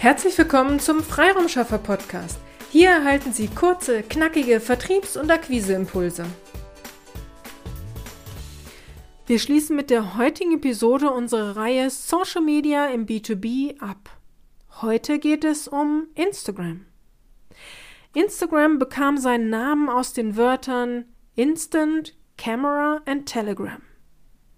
Herzlich willkommen zum Freiraumschaffer Podcast. Hier erhalten Sie kurze, knackige Vertriebs- und Akquiseimpulse. Wir schließen mit der heutigen Episode unsere Reihe Social Media im B2B ab. Heute geht es um Instagram. Instagram bekam seinen Namen aus den Wörtern Instant, Camera and Telegram.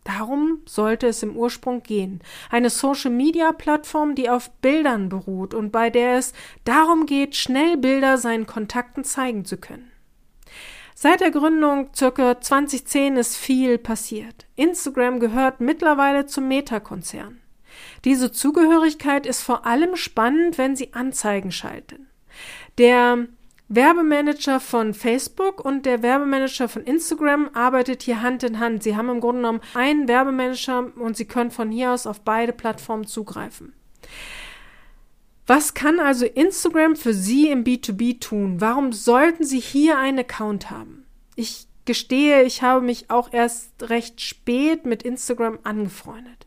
Darum sollte es im Ursprung gehen. Eine Social-Media-Plattform, die auf Bildern beruht und bei der es darum geht, schnell Bilder seinen Kontakten zeigen zu können. Seit der Gründung circa 2010 ist viel passiert. Instagram gehört mittlerweile zum Meta-Konzern. Diese Zugehörigkeit ist vor allem spannend, wenn Sie Anzeigen schalten. Der Werbemanager von Facebook und der Werbemanager von Instagram arbeitet hier Hand in Hand. Sie haben im Grunde genommen einen Werbemanager und Sie können von hier aus auf beide Plattformen zugreifen. Was kann also Instagram für Sie im B2B tun? Warum sollten Sie hier einen Account haben? Ich gestehe, ich habe mich auch erst recht spät mit Instagram angefreundet.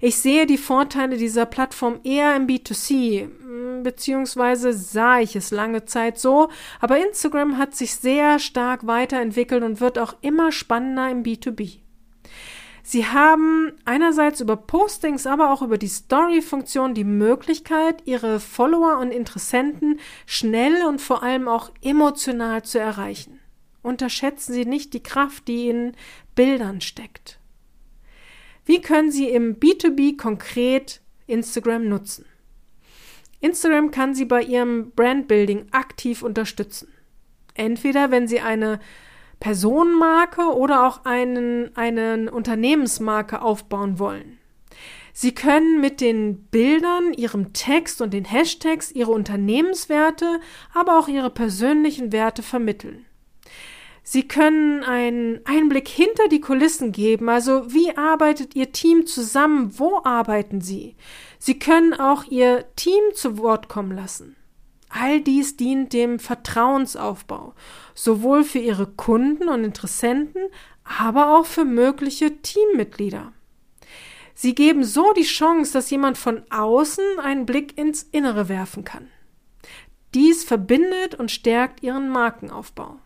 Ich sehe die Vorteile dieser Plattform eher im B2C, hm, beziehungsweise sah ich es lange Zeit so, aber Instagram hat sich sehr stark weiterentwickelt und wird auch immer spannender im B2B. Sie haben einerseits über Postings, aber auch über die Story-Funktion die Möglichkeit, Ihre Follower und Interessenten schnell und vor allem auch emotional zu erreichen. Unterschätzen Sie nicht die Kraft, die in Bildern steckt. Wie können Sie im B2B konkret Instagram nutzen? Instagram kann Sie bei Ihrem Brandbuilding aktiv unterstützen. Entweder wenn Sie eine Personenmarke oder auch einen, einen Unternehmensmarke aufbauen wollen. Sie können mit den Bildern, Ihrem Text und den Hashtags Ihre Unternehmenswerte, aber auch Ihre persönlichen Werte vermitteln. Sie können einen Einblick hinter die Kulissen geben, also wie arbeitet Ihr Team zusammen, wo arbeiten Sie? Sie können auch Ihr Team zu Wort kommen lassen. All dies dient dem Vertrauensaufbau, sowohl für Ihre Kunden und Interessenten, aber auch für mögliche Teammitglieder. Sie geben so die Chance, dass jemand von außen einen Blick ins Innere werfen kann. Dies verbindet und stärkt Ihren Markenaufbau.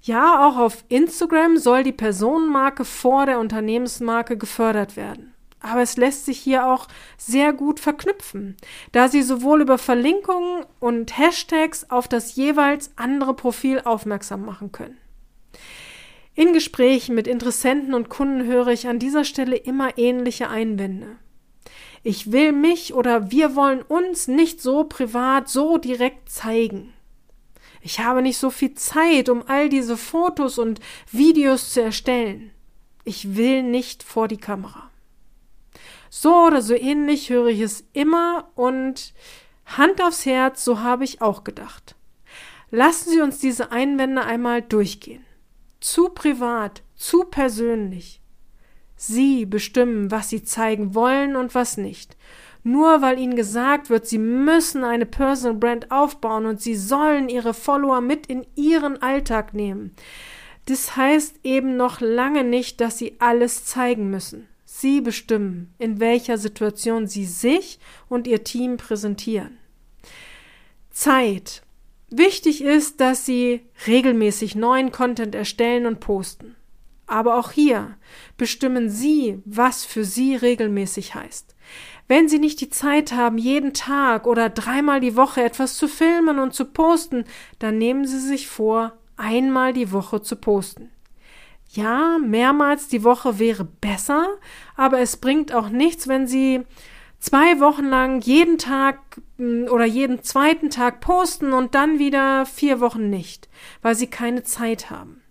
Ja, auch auf Instagram soll die Personenmarke vor der Unternehmensmarke gefördert werden. Aber es lässt sich hier auch sehr gut verknüpfen, da Sie sowohl über Verlinkungen und Hashtags auf das jeweils andere Profil aufmerksam machen können. In Gesprächen mit Interessenten und Kunden höre ich an dieser Stelle immer ähnliche Einwände. Ich will mich oder wir wollen uns nicht so privat, so direkt zeigen. Ich habe nicht so viel Zeit, um all diese Fotos und Videos zu erstellen. Ich will nicht vor die Kamera. So oder so ähnlich höre ich es immer und Hand aufs Herz, so habe ich auch gedacht. Lassen Sie uns diese Einwände einmal durchgehen. Zu privat, zu persönlich. Sie bestimmen, was Sie zeigen wollen und was nicht. Nur weil ihnen gesagt wird, sie müssen eine Personal Brand aufbauen und sie sollen ihre Follower mit in ihren Alltag nehmen. Das heißt eben noch lange nicht, dass sie alles zeigen müssen. Sie bestimmen, in welcher Situation sie sich und ihr Team präsentieren. Zeit. Wichtig ist, dass sie regelmäßig neuen Content erstellen und posten. Aber auch hier bestimmen Sie, was für Sie regelmäßig heißt. Wenn Sie nicht die Zeit haben, jeden Tag oder dreimal die Woche etwas zu filmen und zu posten, dann nehmen Sie sich vor, einmal die Woche zu posten. Ja, mehrmals die Woche wäre besser, aber es bringt auch nichts, wenn Sie zwei Wochen lang jeden Tag mm, oder jeden zweiten Tag posten und dann wieder vier Wochen nicht, weil Sie keine Zeit haben.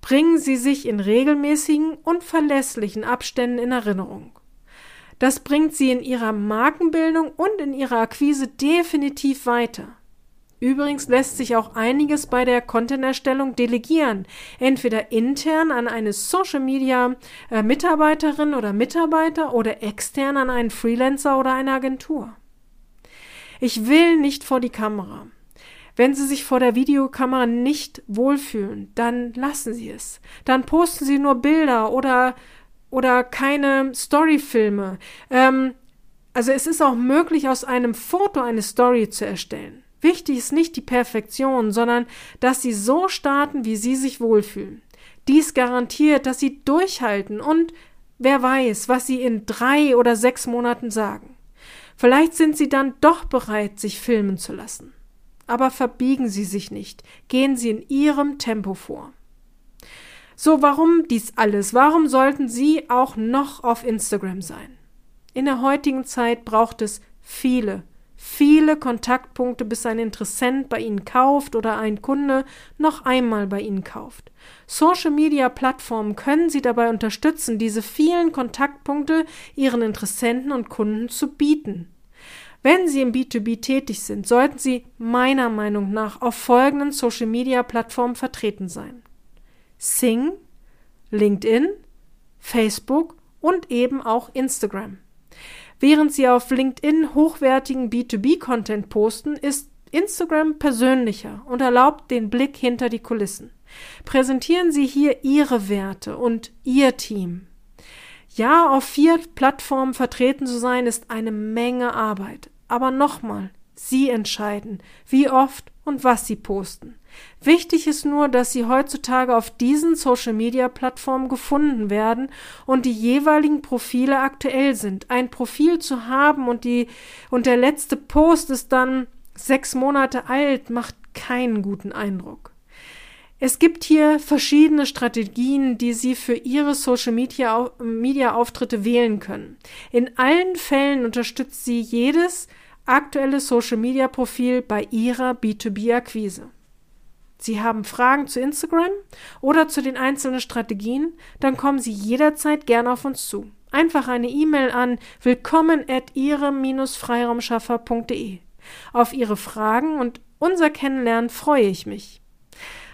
Bringen Sie sich in regelmäßigen und verlässlichen Abständen in Erinnerung. Das bringt sie in ihrer Markenbildung und in ihrer Akquise definitiv weiter. Übrigens lässt sich auch einiges bei der Content-Erstellung delegieren, entweder intern an eine Social-Media-Mitarbeiterin oder Mitarbeiter oder extern an einen Freelancer oder eine Agentur. Ich will nicht vor die Kamera. Wenn Sie sich vor der Videokamera nicht wohlfühlen, dann lassen Sie es. Dann posten Sie nur Bilder oder oder keine Storyfilme. Ähm, Also es ist auch möglich, aus einem Foto eine Story zu erstellen. Wichtig ist nicht die Perfektion, sondern dass Sie so starten, wie Sie sich wohlfühlen. Dies garantiert, dass Sie durchhalten und wer weiß, was Sie in drei oder sechs Monaten sagen. Vielleicht sind Sie dann doch bereit, sich filmen zu lassen. Aber verbiegen Sie sich nicht, gehen Sie in Ihrem Tempo vor. So, warum dies alles? Warum sollten Sie auch noch auf Instagram sein? In der heutigen Zeit braucht es viele, viele Kontaktpunkte, bis ein Interessent bei Ihnen kauft oder ein Kunde noch einmal bei Ihnen kauft. Social Media Plattformen können Sie dabei unterstützen, diese vielen Kontaktpunkte Ihren Interessenten und Kunden zu bieten. Wenn Sie im B2B tätig sind, sollten Sie meiner Meinung nach auf folgenden Social Media Plattformen vertreten sein. Sing, LinkedIn, Facebook und eben auch Instagram. Während Sie auf LinkedIn hochwertigen B2B-Content posten, ist Instagram persönlicher und erlaubt den Blick hinter die Kulissen. Präsentieren Sie hier Ihre Werte und Ihr Team. Ja, auf vier Plattformen vertreten zu sein, ist eine Menge Arbeit. Aber nochmal, Sie entscheiden, wie oft und was Sie posten. Wichtig ist nur, dass Sie heutzutage auf diesen Social-Media-Plattformen gefunden werden und die jeweiligen Profile aktuell sind. Ein Profil zu haben und die und der letzte Post ist dann sechs Monate alt, macht keinen guten Eindruck. Es gibt hier verschiedene Strategien, die Sie für Ihre Social Media, Media Auftritte wählen können. In allen Fällen unterstützt Sie jedes aktuelle Social Media Profil bei Ihrer B2B Akquise. Sie haben Fragen zu Instagram oder zu den einzelnen Strategien, dann kommen Sie jederzeit gerne auf uns zu. Einfach eine E-Mail an willkommen at ihrem-freiraumschaffer.de. Auf Ihre Fragen und unser Kennenlernen freue ich mich.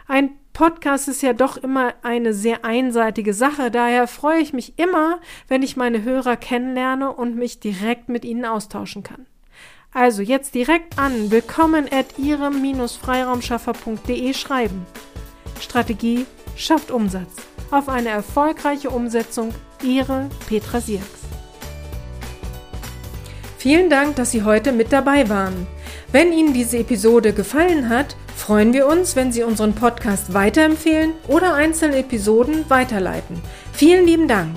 Ein Podcast ist ja doch immer eine sehr einseitige Sache, daher freue ich mich immer, wenn ich meine Hörer kennenlerne und mich direkt mit ihnen austauschen kann. Also jetzt direkt an willkommen at ihrem-freiraumschaffer.de schreiben. Strategie schafft Umsatz. Auf eine erfolgreiche Umsetzung. Ihre Petra Sierks. Vielen Dank, dass Sie heute mit dabei waren. Wenn Ihnen diese Episode gefallen hat, freuen wir uns, wenn Sie unseren Podcast weiterempfehlen oder einzelne Episoden weiterleiten. Vielen lieben Dank.